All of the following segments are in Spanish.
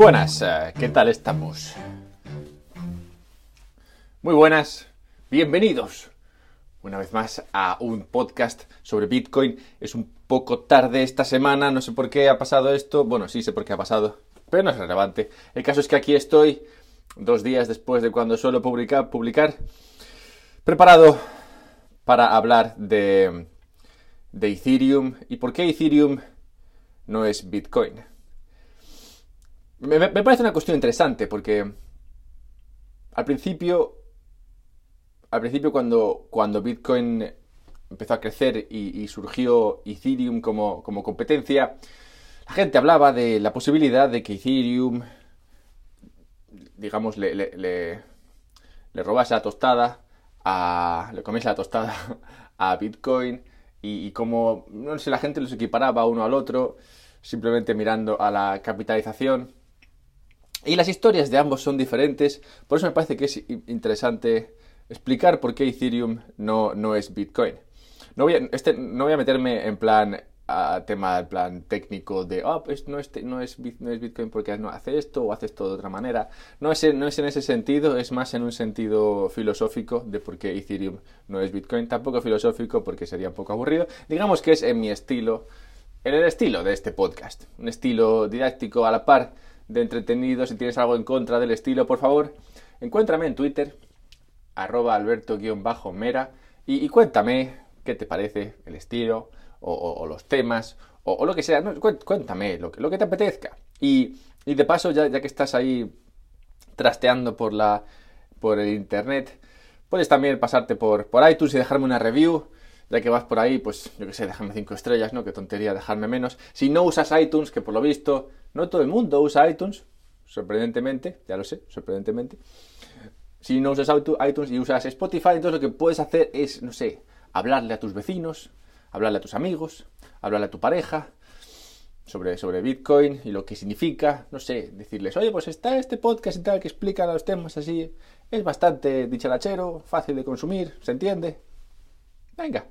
buenas, eh, ¿qué tal estamos? Muy buenas, bienvenidos una vez más a un podcast sobre Bitcoin. Es un poco tarde esta semana, no sé por qué ha pasado esto. Bueno, sí sé por qué ha pasado, pero no es relevante. El caso es que aquí estoy, dos días después de cuando suelo publicar, preparado para hablar de, de Ethereum y por qué Ethereum no es Bitcoin. Me, parece una cuestión interesante porque al principio, al principio cuando, cuando Bitcoin empezó a crecer y, surgió Ethereum como, como, competencia, la gente hablaba de la posibilidad de que Ethereum, digamos, le, le, robase la tostada, a, le comiese la tostada a Bitcoin y, y como, no sé, la gente los equiparaba uno al otro, simplemente mirando a la capitalización. Y las historias de ambos son diferentes, por eso me parece que es interesante explicar por qué Ethereum no, no es Bitcoin. No voy, a, este, no voy a meterme en plan a tema plan técnico de oh, pues no, es, no, es, no es Bitcoin porque no hace esto o hace esto de otra manera. No es, no es en ese sentido, es más en un sentido filosófico de por qué Ethereum no es Bitcoin. Tampoco filosófico porque sería un poco aburrido. Digamos que es en mi estilo, en el estilo de este podcast. Un estilo didáctico a la par de entretenido. Si tienes algo en contra del estilo, por favor, encuéntrame en Twitter, arroba alberto-mera, y, cuéntame qué te parece el estilo, o, los temas, o, lo que sea. cuéntame lo que, te apetezca. Y, de paso, ya, ya que estás ahí trasteando por, la, por el internet, puedes también pasarte por, por iTunes y dejarme una review ya que vas por ahí, pues yo que sé, déjame cinco estrellas, ¿no? Qué tontería dejarme menos. Si no usas iTunes, que por lo visto no todo el mundo usa iTunes, sorprendentemente, ya lo sé, sorprendentemente. Si no usas iTunes y usas Spotify, entonces lo que puedes hacer es, no sé, hablarle a tus vecinos, hablarle a tus amigos, hablarle a tu pareja sobre, sobre Bitcoin y lo que significa, no sé, decirles, oye, pues está este podcast y tal que explica los temas así, es bastante dicharachero, fácil de consumir, se entiende. Venga,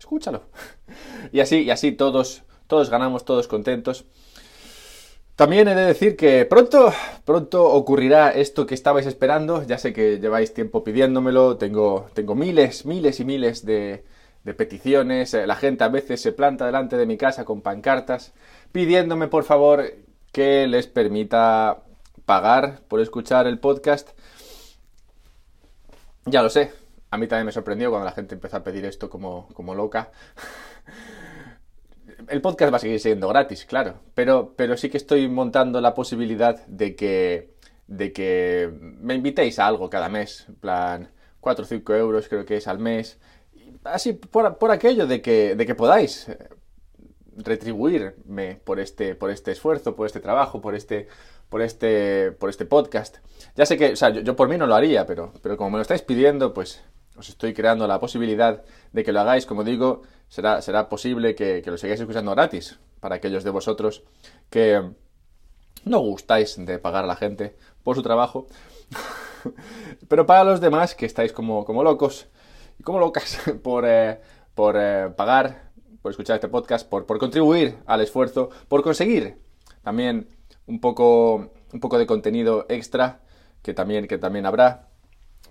escúchalo. y así, y así todos, todos ganamos, todos contentos. También he de decir que pronto, pronto ocurrirá esto que estabais esperando. Ya sé que lleváis tiempo pidiéndomelo. Tengo, tengo miles, miles y miles de, de peticiones. La gente a veces se planta delante de mi casa con pancartas pidiéndome por favor que les permita pagar por escuchar el podcast. Ya lo sé, a mí también me sorprendió cuando la gente empezó a pedir esto como, como loca. El podcast va a seguir siendo gratis, claro, pero, pero sí que estoy montando la posibilidad de que, de que me invitéis a algo cada mes, en plan 4 o 5 euros creo que es al mes, así por, por aquello de que, de que podáis retribuirme por este, por este esfuerzo, por este trabajo, por este, por este, por este podcast. Ya sé que, o sea, yo, yo por mí no lo haría, pero, pero como me lo estáis pidiendo, pues os estoy creando la posibilidad de que lo hagáis. Como digo, será, será posible que, lo sigáis escuchando gratis para aquellos de vosotros que no gustáis de pagar a la gente por su trabajo. Pero para los demás que estáis como, como locos y como locas por, eh, por eh, pagar, por escuchar este podcast, por, por contribuir al esfuerzo, por conseguir también un poco, un poco de contenido extra que también, que también habrá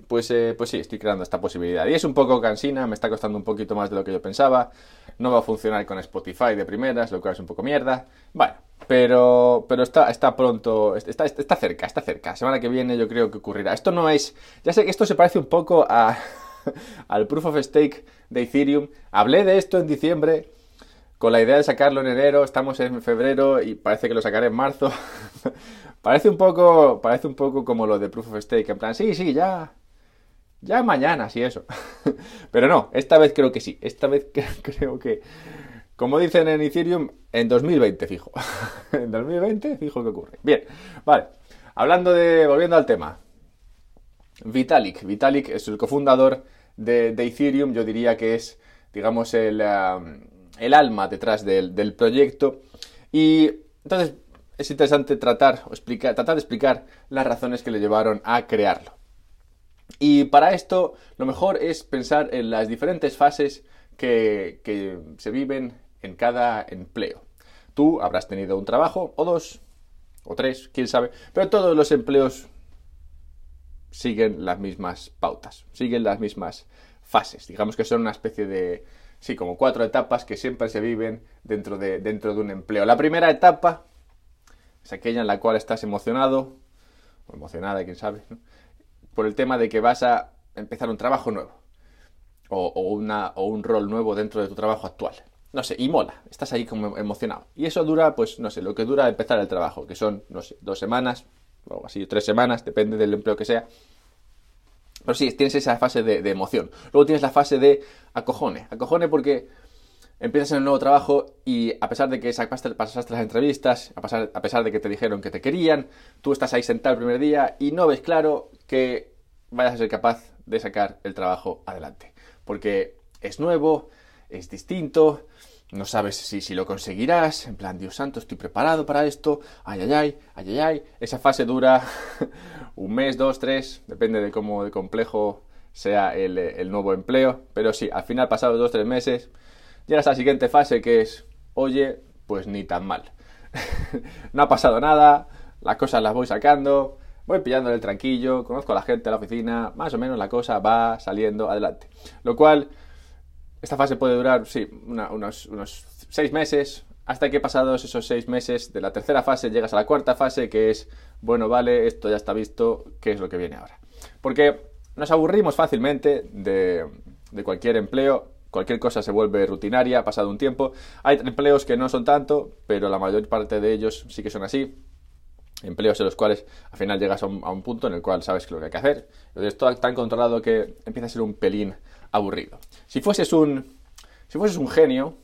pues, eh, pues sí, estoy creando esta posibilidad. Y es un poco cansina, me está costando un poquito más de lo que yo pensaba. No va a funcionar con Spotify de primeras, lo cual es un poco mierda. Bueno, pero, pero está, está pronto, está, está cerca, está cerca. Semana que viene yo creo que ocurrirá. Esto no es, ya sé que esto se parece un poco a, al Proof of Stake de Ethereum. Hablé de esto en diciembre con la idea de sacarlo en enero, estamos en febrero y parece que lo sacaré en marzo. parece un poco, parece un poco como lo de Proof of Stake, en plan, sí, sí, ya, ya mañana, sí, eso. Pero no, esta vez creo que sí. Esta vez creo que, como dicen en Ethereum, en 2020, fijo. en 2020, fijo que ocurre. Bien, vale. Hablando de, volviendo al tema. Vitalik. Vitalik es el cofundador de, Ethereum. Yo diría que es, digamos, el, alma detrás del, del, proyecto. Y entonces es interesante tratar, o explicar, tratar de explicar las razones que le llevaron a crearlo. Y para esto lo mejor es pensar en las diferentes fases que, se viven en cada empleo. Tú habrás tenido un trabajo o dos o tres, quién sabe, pero todos los empleos siguen las mismas pautas, siguen las mismas fases. Digamos que son una especie de, sí, como cuatro etapas que siempre se viven dentro de, dentro de un empleo. La primera etapa es aquella en la cual estás emocionado, o emocionada, quién sabe, por el tema de que vas a empezar un trabajo nuevo, o, un rol nuevo dentro de tu trabajo actual. No sé, y mola, estás ahí como emocionado. Y eso dura, pues, no sé, lo que dura empezar el trabajo, que son, no sé, dos semanas, o así, tres semanas, depende del empleo que sea. Pero sí, tienes esa fase de, emoción. Luego tienes la fase de acojone. Acojone porque empiezas en un nuevo trabajo y a pesar de que pasaste las entrevistas, a, a pesar de que te dijeron que te querían, tú estás ahí sentado el primer día y no ves claro que vayas a ser capaz de sacar el trabajo adelante. Porque es nuevo, es distinto, no sabes si, si lo conseguirás, en plan, Dios santo, estoy preparado para esto, ay, ay, ay, ay, ay, ay. Esa fase dura un mes, dos, tres, depende de cómo de complejo sea el, nuevo empleo, pero sí, al final, pasados dos, tres meses, llegas a la siguiente fase que es, oye, pues ni tan mal. no ha pasado nada, las cosas las voy sacando, voy pillando el tranquillo, conozco a la gente a la oficina, más o menos la cosa va saliendo adelante. Lo cual esta fase puede durar, sí, unos, unos seis meses, hasta que pasados esos seis meses de la tercera fase llegas a la cuarta fase, que es, bueno, vale, esto ya está visto, ¿qué es lo que viene ahora? Porque nos aburrimos fácilmente de, de cualquier empleo, cualquier cosa se vuelve rutinaria pasado un tiempo. Hay empleos que no son tanto, pero la mayor parte de ellos sí que son así. Empleos en los cuales al final llegas a un, punto en el cual sabes lo que hay que hacer. Entonces, todo tan controlado que empieza a ser un pelín aburrido. Si fueses un, si fueses un genio,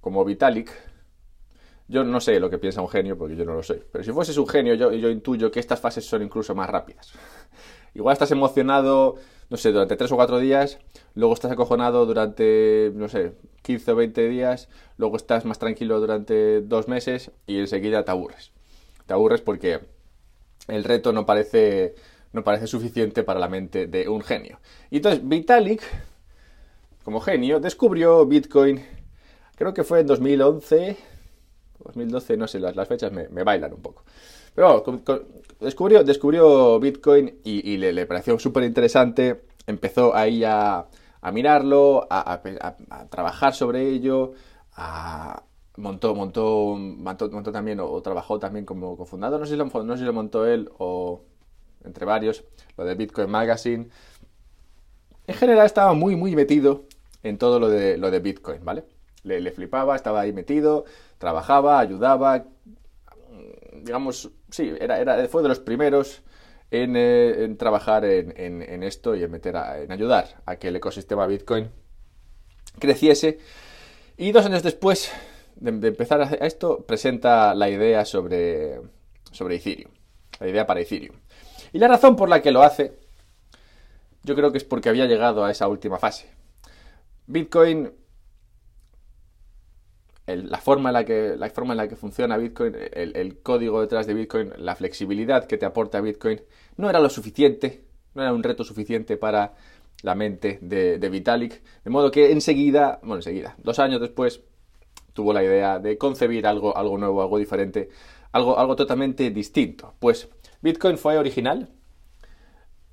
como Vitalik, yo no sé lo que piensa un genio porque yo no lo sé, pero si fueses un genio yo, yo intuyo que estas fases son incluso más rápidas. Igual estás emocionado, no sé, durante tres o cuatro días, luego estás acojonado durante, no sé, 15 o 20 días, luego estás más tranquilo durante dos meses y enseguida te aburres. Te aburres porque el reto no parece no parece suficiente para la mente de un genio. Y entonces Vitalik, como genio, descubrió Bitcoin, creo que fue en 2011, 2012, no sé, las, las fechas me, bailan un poco. Pero descubrió, descubrió Bitcoin y, le, pareció súper interesante, empezó ahí a, a mirarlo, a, trabajar sobre ello, montó, montó, montó, también o, trabajó también como cofundador, no sé, si lo, si lo montó él o entre varios, lo de Bitcoin Magazine. En general estaba muy, muy metido en todo lo de, lo de Bitcoin, ¿vale? Le, flipaba, estaba ahí metido, trabajaba, ayudaba, digamos, sí, era, era, fue de los primeros en, eh, trabajar en, esto y en, meter en ayudar a que el ecosistema Bitcoin creciese. Y dos años después de, de empezar a esto, presenta la idea sobre, sobre Ethereum, la idea para Ethereum. Y la razón por la que lo hace, yo creo que es porque había llegado a esa última fase. Bitcoin, la, forma en la, que, la forma en la que funciona Bitcoin, el, código detrás de Bitcoin, la flexibilidad que te aporta Bitcoin, no era lo suficiente, no era un reto suficiente para la mente de, Vitalik. De modo que enseguida, bueno, enseguida, dos años después, tuvo la idea de concebir algo, algo nuevo, algo diferente, algo, algo totalmente distinto. Pues Bitcoin fue original.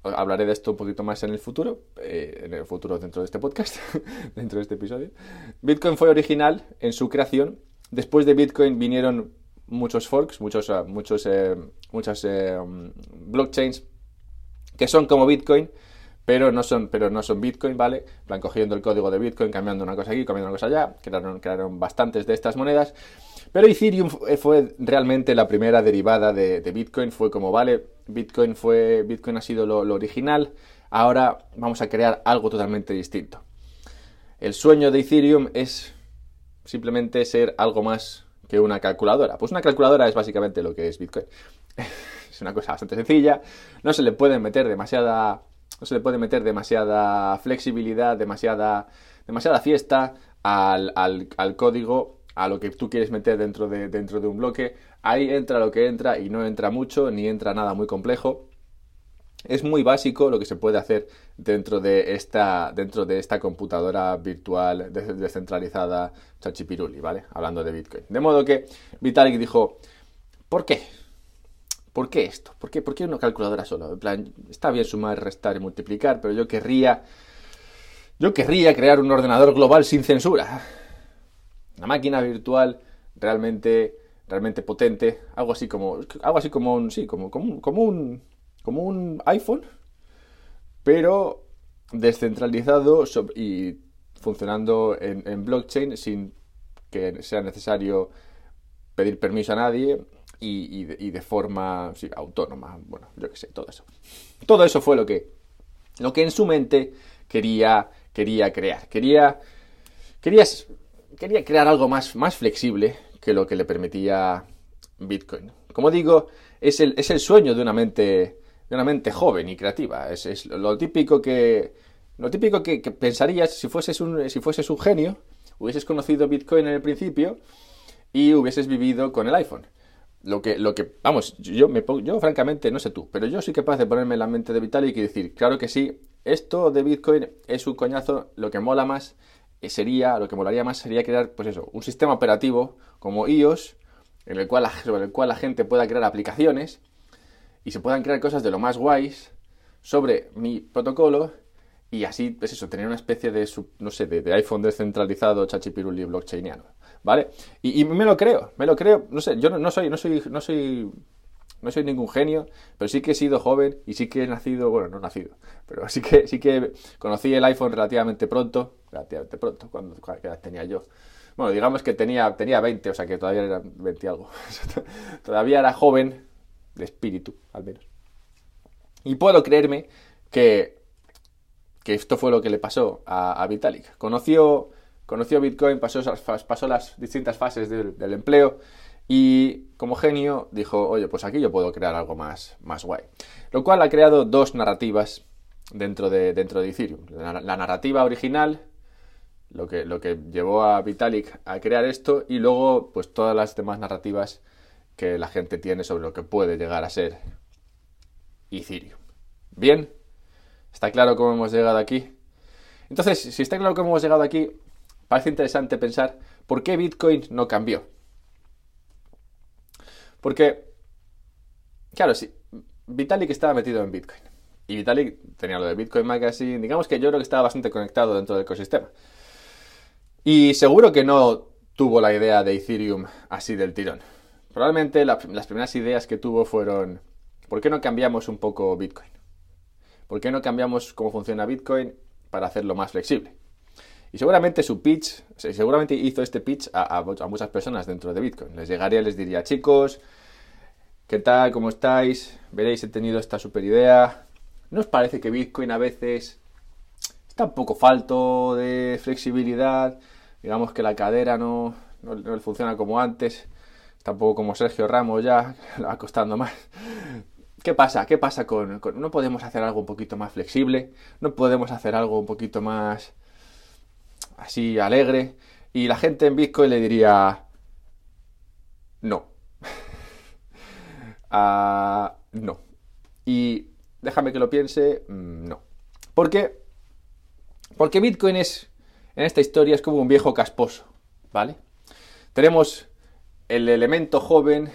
Hablaré de esto un poquito más en el futuro, eh, en el futuro dentro de este podcast, dentro de este episodio. Bitcoin fue original en su creación. Después de Bitcoin vinieron muchos forks, muchos, eh, muchos, eh, muchas blockchains que son como Bitcoin, pero no son, pero no son Bitcoin, ¿vale? Van cogiendo el código de Bitcoin, cambiando una cosa aquí, cambiando una cosa allá, crearon, crearon bastantes de estas monedas. Pero Ethereum fue realmente la primera derivada de, Bitcoin. Fue como, vale, Bitcoin fue. Bitcoin ha sido lo, original. Ahora vamos a crear algo totalmente distinto. El sueño de Ethereum es simplemente ser algo más que una calculadora. Pues una calculadora es básicamente lo que es Bitcoin. es una cosa bastante sencilla. No se le puede meter demasiada. No se le puede meter demasiada flexibilidad, demasiada, demasiada fiesta al, al código a lo que tú quieres meter dentro de, dentro de un bloque. Ahí entra lo que entra y no entra mucho, ni entra nada muy complejo. Es muy básico lo que se puede hacer dentro de esta, dentro de esta computadora virtual descentralizada Chachipiruli, ¿vale? Hablando de Bitcoin. De modo que Vitalik dijo, ¿por qué? ¿Por qué esto? ¿Por qué, ¿Por qué una calculadora solo? En plan, está bien sumar, restar y multiplicar, pero yo querría. Yo querría crear un ordenador global sin censura. Una máquina virtual realmente, realmente potente. Algo así como. Algo así como un. Sí, como, como, como un. Como un iPhone. Pero descentralizado y funcionando en, blockchain sin que sea necesario pedir permiso a nadie y, de, forma autónoma. Bueno, yo qué sé, todo eso. Todo eso fue lo que, lo que en su mente quería, quería crear. Quería, quería, quería crear algo más, más flexible que lo que le permitía Bitcoin. Como digo, es el, es el sueño de una mente de una mente joven y creativa. Es, lo típico que lo típico que, pensarías si fueses un si fueses un genio, hubieses conocido Bitcoin en el principio y hubieses vivido con el iPhone. Lo que, lo que, vamos, yo, me, yo francamente no sé tú, pero yo soy capaz de ponerme en la mente de Vitalik y decir, claro que sí, esto de Bitcoin es un coñazo, lo que mola más sería, lo que molaría más sería crear, pues eso, un sistema operativo como iOS, en el cual, sobre el cual la gente pueda crear aplicaciones y se puedan crear cosas de lo más guays sobre mi protocolo y así, es pues eso, tener una especie de, no sé, de, iPhone descentralizado, chachipiruli, blockchainiano, ¿vale? Y, me lo creo, me lo creo, no sé, yo no, soy, no soy, no soy, no soy ningún genio, pero sí que he sido joven y sí que he nacido, bueno, no nacido, pero sí que, sí que conocí el iPhone relativamente pronto, relativamente pronto, cuando, ¿qué edad tenía yo? Bueno, digamos que tenía, tenía 20, o sea que todavía era 20 algo. todavía era joven, de espíritu, al menos. Y puedo creerme que, que esto fue lo que le pasó a, Vitalik. Conoció, conoció Bitcoin, pasó, las distintas fases del, empleo y como genio dijo, oye, pues aquí yo puedo crear algo más, más guay. Lo cual ha creado dos narrativas dentro de, dentro de Ethereum. La, la narrativa original, lo que, lo que llevó a Vitalik a crear esto, y luego pues todas las demás narrativas que la gente tiene sobre lo que puede llegar a ser Ethereum. Bien, ¿está claro cómo hemos llegado aquí? Entonces, si está claro cómo hemos llegado aquí, parece interesante pensar por qué Bitcoin no cambió. Porque, claro, si Vitalik estaba metido en Bitcoin. Y Vitalik tenía lo de Bitcoin Magazine. Digamos que yo creo que estaba bastante conectado dentro del ecosistema. Y seguro que no tuvo la idea de Ethereum así del tirón. Probablemente las primeras ideas que tuvo fueron, ¿por qué no cambiamos un poco Bitcoin? ¿Por qué no cambiamos cómo funciona Bitcoin para hacerlo más flexible? Y seguramente su pitch, seguramente hizo este pitch a, muchas personas dentro de Bitcoin. Les llegaría y les diría, chicos, ¿qué tal? ¿Cómo estáis? Veréis, he tenido esta super idea. ¿No os parece que Bitcoin a veces está un poco falto de flexibilidad? Digamos que la cadera no, no, funciona como antes. Tampoco como Sergio Ramos ya, le va costando más. ¿Qué pasa? ¿Qué pasa con, ¿No podemos hacer algo un poquito más flexible? ¿No podemos hacer algo un poquito más así alegre? Y la gente en Bitcoin le diría... No. Ah, no. Y déjame que lo piense, mm, no. ¿Por qué? Porque Bitcoin es, en esta historia, es como un viejo casposo, ¿vale? Tenemos el elemento joven,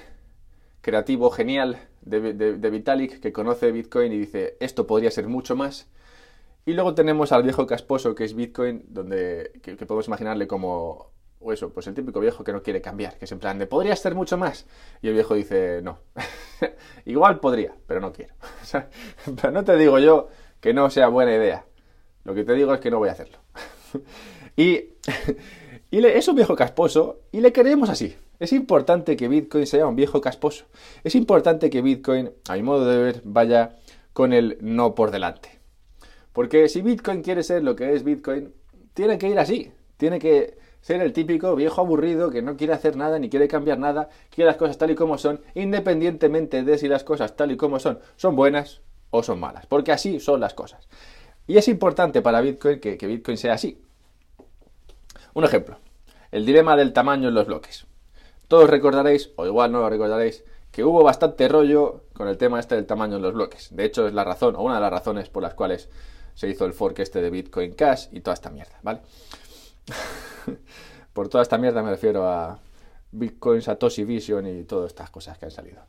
creativo, genial de, Vitalik que conoce Bitcoin y dice, esto podría ser mucho más. Y luego tenemos al viejo casposo que es Bitcoin, donde que, podemos imaginarle como o eso, pues el típico viejo que no quiere cambiar, que es en plan de podría ser mucho más. Y el viejo dice, no, igual podría, pero no quiero. pero no te digo yo que no sea buena idea. Lo que te digo es que no voy a hacerlo. y, y es un viejo casposo y le queremos así. Es importante que Bitcoin sea un viejo casposo. Es importante que Bitcoin, a mi modo de ver, vaya con el no por delante. Porque si Bitcoin quiere ser lo que es Bitcoin, tiene que ir así. Tiene que ser el típico viejo aburrido que no quiere hacer nada ni quiere cambiar nada, quiere las cosas tal y como son, independientemente de si las cosas tal y como son son buenas o son malas. Porque así son las cosas. Y es importante para Bitcoin que, que Bitcoin sea así. Un ejemplo. El dilema del tamaño en los bloques. Todos recordaréis, o igual no lo recordaréis, que hubo bastante rollo con el tema este del tamaño de los bloques. De hecho, es la razón, o una de las razones por las cuales se hizo el fork este de Bitcoin Cash y toda esta mierda, ¿vale? por toda esta mierda me refiero a, Bitcoin Satoshi Vision y todas estas cosas que han salido.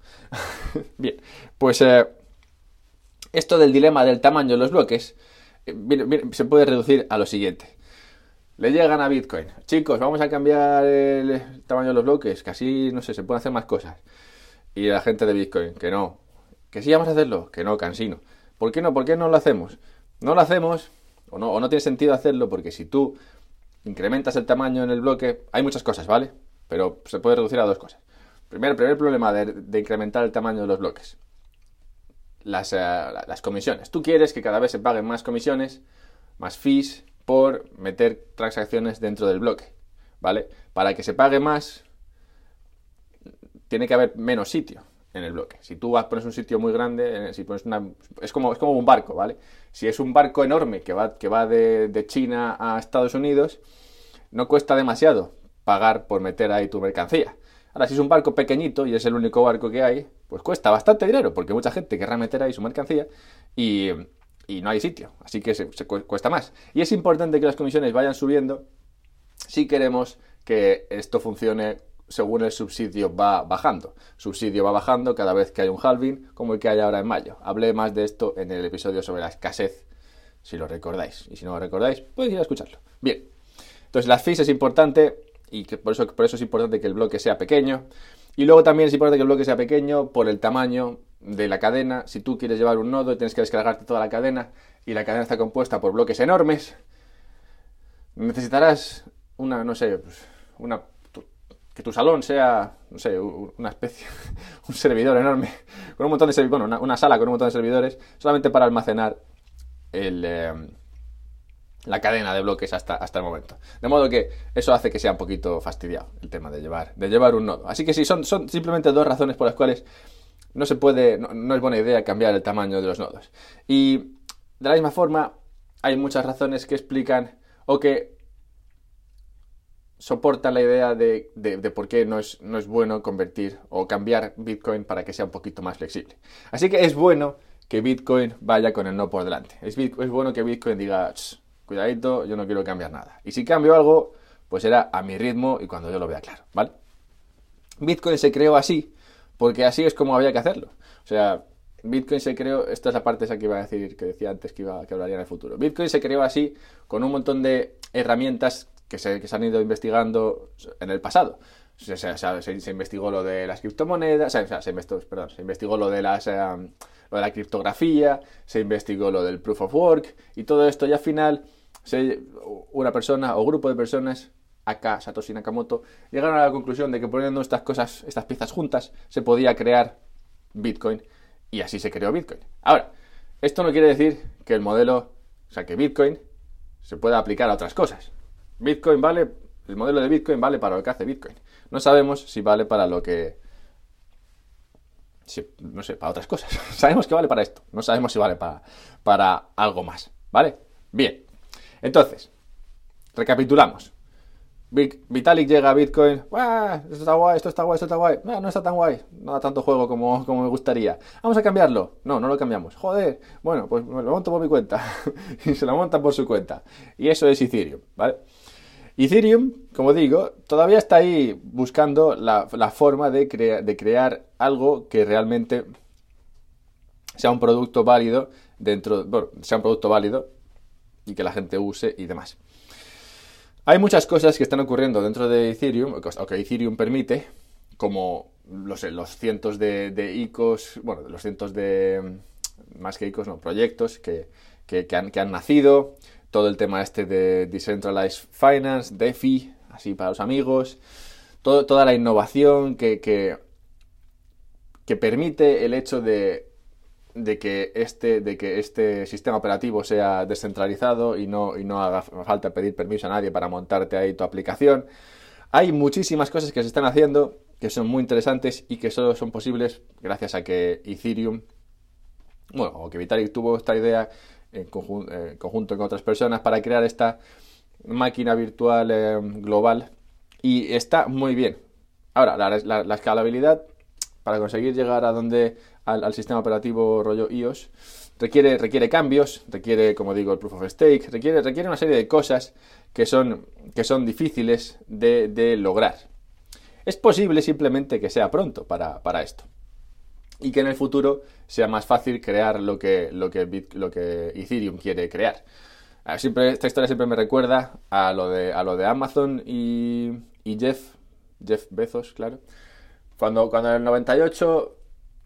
bien, pues eh, esto del dilema del tamaño de los bloques eh, se puede reducir a lo siguiente. Le llegan a Bitcoin. Chicos, vamos a cambiar el tamaño de los bloques, que así, no sé, se pueden hacer más cosas. Y la gente de Bitcoin, que no. Que sí vamos a hacerlo, que no, cansino. ¿Por qué no? ¿Por qué no lo hacemos? No lo hacemos, o no, o no tiene sentido hacerlo, porque si tú incrementas el tamaño en el bloque, hay muchas cosas, ¿vale? Pero se puede reducir a dos cosas. Primero, el primer problema de, incrementar el tamaño de los bloques. Las, eh, las comisiones. Tú quieres que cada vez se paguen más comisiones, más fees, por meter transacciones dentro del bloque, ¿vale? Para que se pague más, tiene que haber menos sitio en el bloque. Si tú pones un sitio muy grande, si pones una, es, como, es como un barco, ¿vale? Si es un barco enorme que va, que va de, China a Estados Unidos, no cuesta demasiado pagar por meter ahí tu mercancía. Ahora, si es un barco pequeñito y es el único barco que hay, pues cuesta bastante dinero, porque mucha gente querrá meter ahí su mercancía y, y no hay sitio, así que se, cuesta más. Y es importante que las comisiones vayan subiendo si queremos que esto funcione según el subsidio va bajando. Subsidio va bajando cada vez que hay un halving, como el que hay ahora en mayo. Hablé más de esto en el episodio sobre la escasez, si lo recordáis. Y si no lo recordáis, podéis ir a escucharlo. Bien. Entonces, las fees es importante y que por, eso, por eso es importante que el bloque sea pequeño. Y luego también es importante que el bloque sea pequeño por el tamaño de la cadena. Si tú quieres llevar un nodo, tienes que descargarte toda la cadena y la cadena está compuesta por bloques enormes. Necesitarás una, no sé, pues, una que tu salón sea, no sé, una especie, un servidor enorme, con un montón de servidores, bueno, una, sala con un montón de servidores, solamente para almacenar el, eh, la cadena de bloques hasta, hasta el momento. De modo que eso hace que sea un poquito fastidiado el tema de llevar, de llevar un nodo. Así que sí, son, son simplemente dos razones por las cuales no se puede, no, es buena idea cambiar el tamaño de los nodos. Y de la misma forma, hay muchas razones que explican o que soportan la idea de, de, por qué no es, no es bueno convertir o cambiar Bitcoin para que sea un poquito más flexible. Así que es bueno que Bitcoin vaya con el no por delante. Es, es bueno que Bitcoin diga, cuidadito, yo no quiero cambiar nada. Y si cambio algo, pues será a mi ritmo y cuando yo lo vea claro, ¿vale? Bitcoin se creó así porque así es como había que hacerlo. O sea, Bitcoin se creó, esta es la parte esa que iba a decir, que decía antes que, iba, que hablaría en el futuro. Bitcoin se creó así con un montón de herramientas que se, han ido investigando en el pasado. Se, investigó lo de las criptomonedas, o sea, se, investigó, lo de, las, eh, lo de la criptografía, se investigó lo del proof of work y todo esto y al final una persona o grupo de personas acá Satoshi Nakamoto, llegaron a la conclusión de que poniendo estas cosas, estas piezas juntas, se podía crear Bitcoin y así se creó Bitcoin. Ahora, esto no quiere decir que el modelo, o sea, que Bitcoin se pueda aplicar a otras cosas. Bitcoin vale, el modelo de Bitcoin vale para lo que hace Bitcoin. No sabemos si vale para lo que... no sé, para otras cosas. sabemos que vale para esto. No sabemos si vale para, para algo más. ¿Vale? Bien. Entonces, recapitulamos. Vitalik llega a Bitcoin, esto está guay, esto está guay, esto está guay. No, no está tan guay, no da tanto juego como, como me gustaría. Vamos a cambiarlo. No, no lo cambiamos. Joder, bueno, pues lo monto por mi cuenta. y se lo monta por su cuenta. Y eso es Ethereum, ¿vale? Ethereum, como digo, todavía está ahí buscando la, forma de, de crear algo que realmente sea un producto válido dentro, bueno, sea un producto válido y que la gente use y demás. Hay muchas cosas que están ocurriendo dentro de Ethereum, o que Ethereum permite, como los, los cientos de, ICOs, bueno, los cientos de, más que ICOs, no, proyectos que, han, nacido, todo el tema este de Decentralized Finance, DeFi, así para los amigos, toda la innovación que, que permite el hecho de de que este, de que este sistema operativo sea descentralizado y no, y no haga falta pedir permiso a nadie para montarte ahí tu aplicación. Hay muchísimas cosas que se están haciendo que son muy interesantes y que solo son posibles gracias a que Ethereum, bueno, o que Vitalik tuvo esta idea en, conjunto con otras personas para crear esta máquina virtual eh, global y está muy bien. Ahora, la escalabilidad para conseguir llegar a donde al, sistema operativo rollo iOS, requiere, requiere cambios, requiere, como digo, el proof of stake, requiere, requiere una serie de cosas que son, que son difíciles de, lograr. Es posible simplemente que sea pronto para, esto. Y que en el futuro sea más fácil crear lo que, lo que, lo que Ethereum quiere crear. Ah, siempre, esta historia siempre me recuerda a lo de, a lo de Amazon y, y Jeff, Jeff Bezos, claro. Cuando, cuando en el 98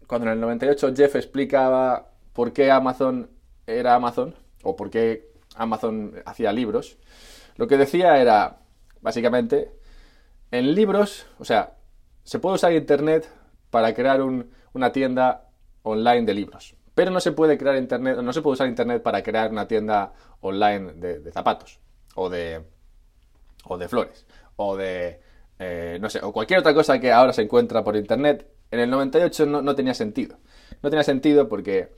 cuando en el 98 Jeff explicaba por qué Amazon era Amazon o por qué Amazon hacía libros, lo que decía era, básicamente, en libros, o sea, se puede usar Internet para crear una tienda online de libros, pero no se puede crear Internet, no se puede usar Internet para crear una tienda online de, zapatos o de, o de flores o de, eh, no sé, o cualquier otra cosa que ahora se encuentra por Internet. En el 98 no, no tenía sentido. No tenía sentido porque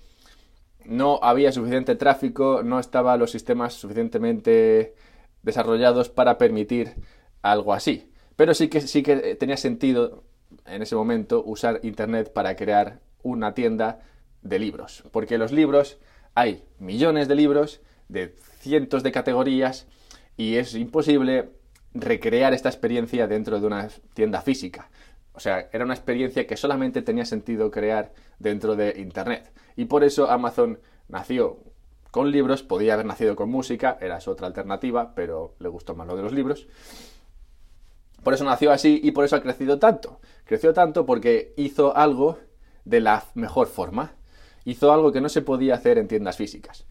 no había suficiente tráfico, no estaban los sistemas suficientemente desarrollados para permitir algo así. Pero sí que, sí que tenía sentido en ese momento usar Internet para crear una tienda de libros. Porque los libros, hay millones de libros de cientos de categorías y es imposible recrear esta experiencia dentro de una tienda física. O sea, era una experiencia que solamente tenía sentido crear dentro de Internet. Y por eso Amazon nació con libros, podía haber nacido con música, era su otra alternativa, pero le gustó más lo de los libros. Por eso nació así y por eso ha crecido tanto. Creció tanto porque hizo algo de la mejor forma. Hizo algo que no se podía hacer en tiendas físicas.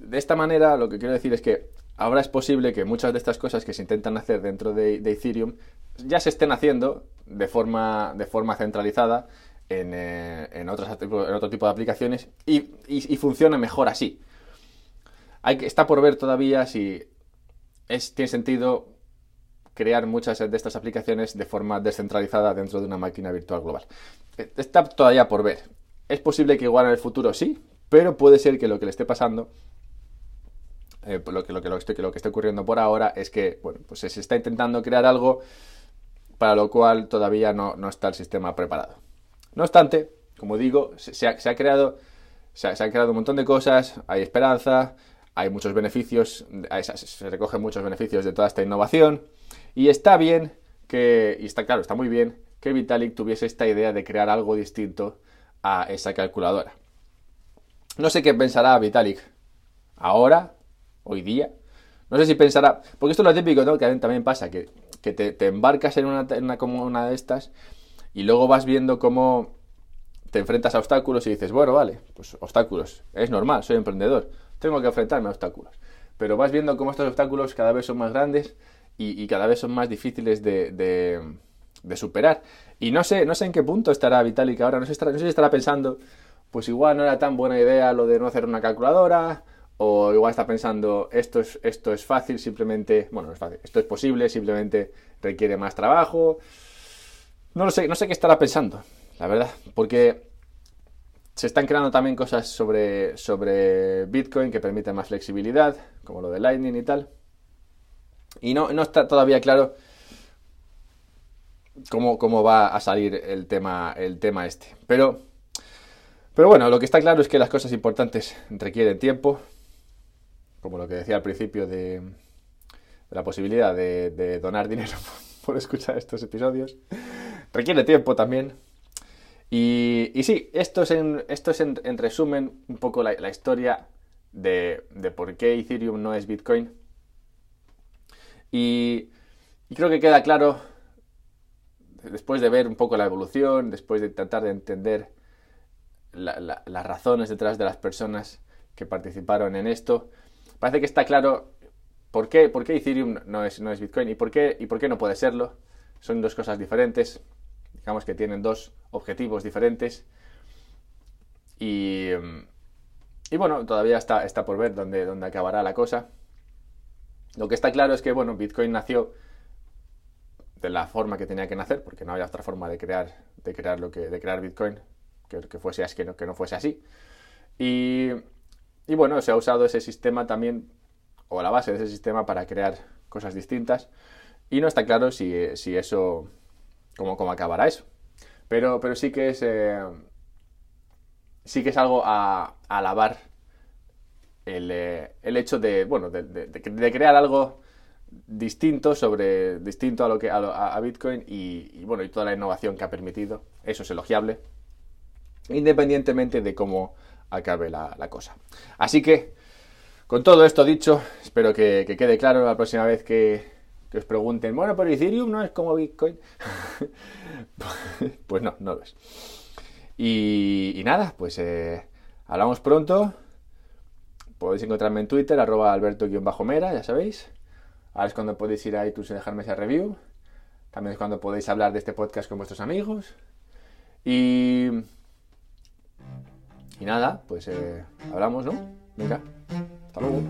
De esta manera, lo que quiero decir es que ahora es posible que muchas de estas cosas que se intentan hacer dentro de, Ethereum ya se estén haciendo de forma, de forma centralizada en, eh, en, otro tipo de aplicaciones y, y, funciona mejor así. Hay está por ver todavía si es, tiene sentido crear muchas de estas aplicaciones de forma descentralizada dentro de una máquina virtual global. Eh, está todavía por ver. Es posible que igual en el futuro sí, pero puede ser que lo que le esté pasando, eh, lo, que, lo, que, lo, que, esté ocurriendo por ahora es que bueno, pues se está intentando crear algo para lo cual todavía no, no está el sistema preparado. No obstante, como digo, se, ha, creado, se, ha, creado un montón de cosas, hay esperanza, hay muchos beneficios, se recogen muchos beneficios de toda esta innovación y está bien que, y está claro, está muy bien que Vitalik tuviese esta idea de crear algo distinto a esa calculadora. No sé qué pensará Vitalik ahora, hoy día. No sé si pensará, porque esto es lo típico, ¿no? Que también pasa, que, te, embarcas en una, en una, como una de estas y luego vas viendo cómo te enfrentas a obstáculos y dices, bueno, vale, pues obstáculos, es normal, soy emprendedor, tengo que enfrentarme a obstáculos. Pero vas viendo cómo estos obstáculos cada vez son más grandes y, cada vez son más difíciles de, superar. Y no sé, no sé en qué punto estará Vitalik ahora, no sé, no sé si estará pensando, pues igual no era tan buena idea lo de no hacer una calculadora, o igual está pensando, esto es, esto es fácil, simplemente, bueno, es fácil, esto es posible, simplemente requiere más trabajo. No lo sé, no sé qué estará pensando, la verdad, porque se están creando también cosas sobre, sobre Bitcoin que permiten más flexibilidad, como lo de Lightning y tal. Y no, no está todavía claro cómo, cómo, va a salir el tema, el tema este. Pero, pero bueno, lo que está claro es que las cosas importantes requieren tiempo, como lo que decía al principio de, la posibilidad de donar dinero por escuchar estos episodios requiere tiempo también. Y, y sí, esto es, en, esto es en, resumen un poco la, historia de, por qué Ethereum no es Bitcoin. Y, creo que queda claro, después de ver un poco la evolución, después de tratar de entender las razones detrás de las personas que participaron en esto, parece que está claro por qué, por qué Ethereum no es, no es Bitcoin y por, qué, y por qué no puede serlo. Son dos cosas diferentes digamos que tienen dos objetivos diferentes. Y, y bueno, todavía está, está por ver dónde, dónde acabará la cosa. Lo que está claro es que, bueno, Bitcoin nació de la forma que tenía que nacer, porque no había otra forma de crear, de crear lo que, de crear Bitcoin que, que fuese así, no, que no fuese así. Y, y, bueno, se ha usado ese sistema también, o la base de ese sistema para crear cosas distintas. Y no está claro si, si eso cómo, cómo acabará eso. Pero, pero sí que es. Eh, sí que es algo a, alabar el, eh, el, hecho de. Bueno, de, crear algo distinto sobre distinto a lo que a, Bitcoin y, bueno y toda la innovación que ha permitido. Eso es elogiable independientemente de cómo acabe la, cosa. Así que con todo esto dicho espero que, quede claro la próxima vez que, os pregunten bueno pero Ethereum no es como Bitcoin pues no no lo es. Y, nada pues eh, hablamos pronto podéis encontrarme en Twitter arroba alberto-mera ya sabéis Ahora es cuando podéis ir a iTunes y dejarme esa review. También es cuando podéis hablar de este podcast con vuestros amigos. Y. Y nada, pues eh, hablamos, ¿no? Venga, hasta luego.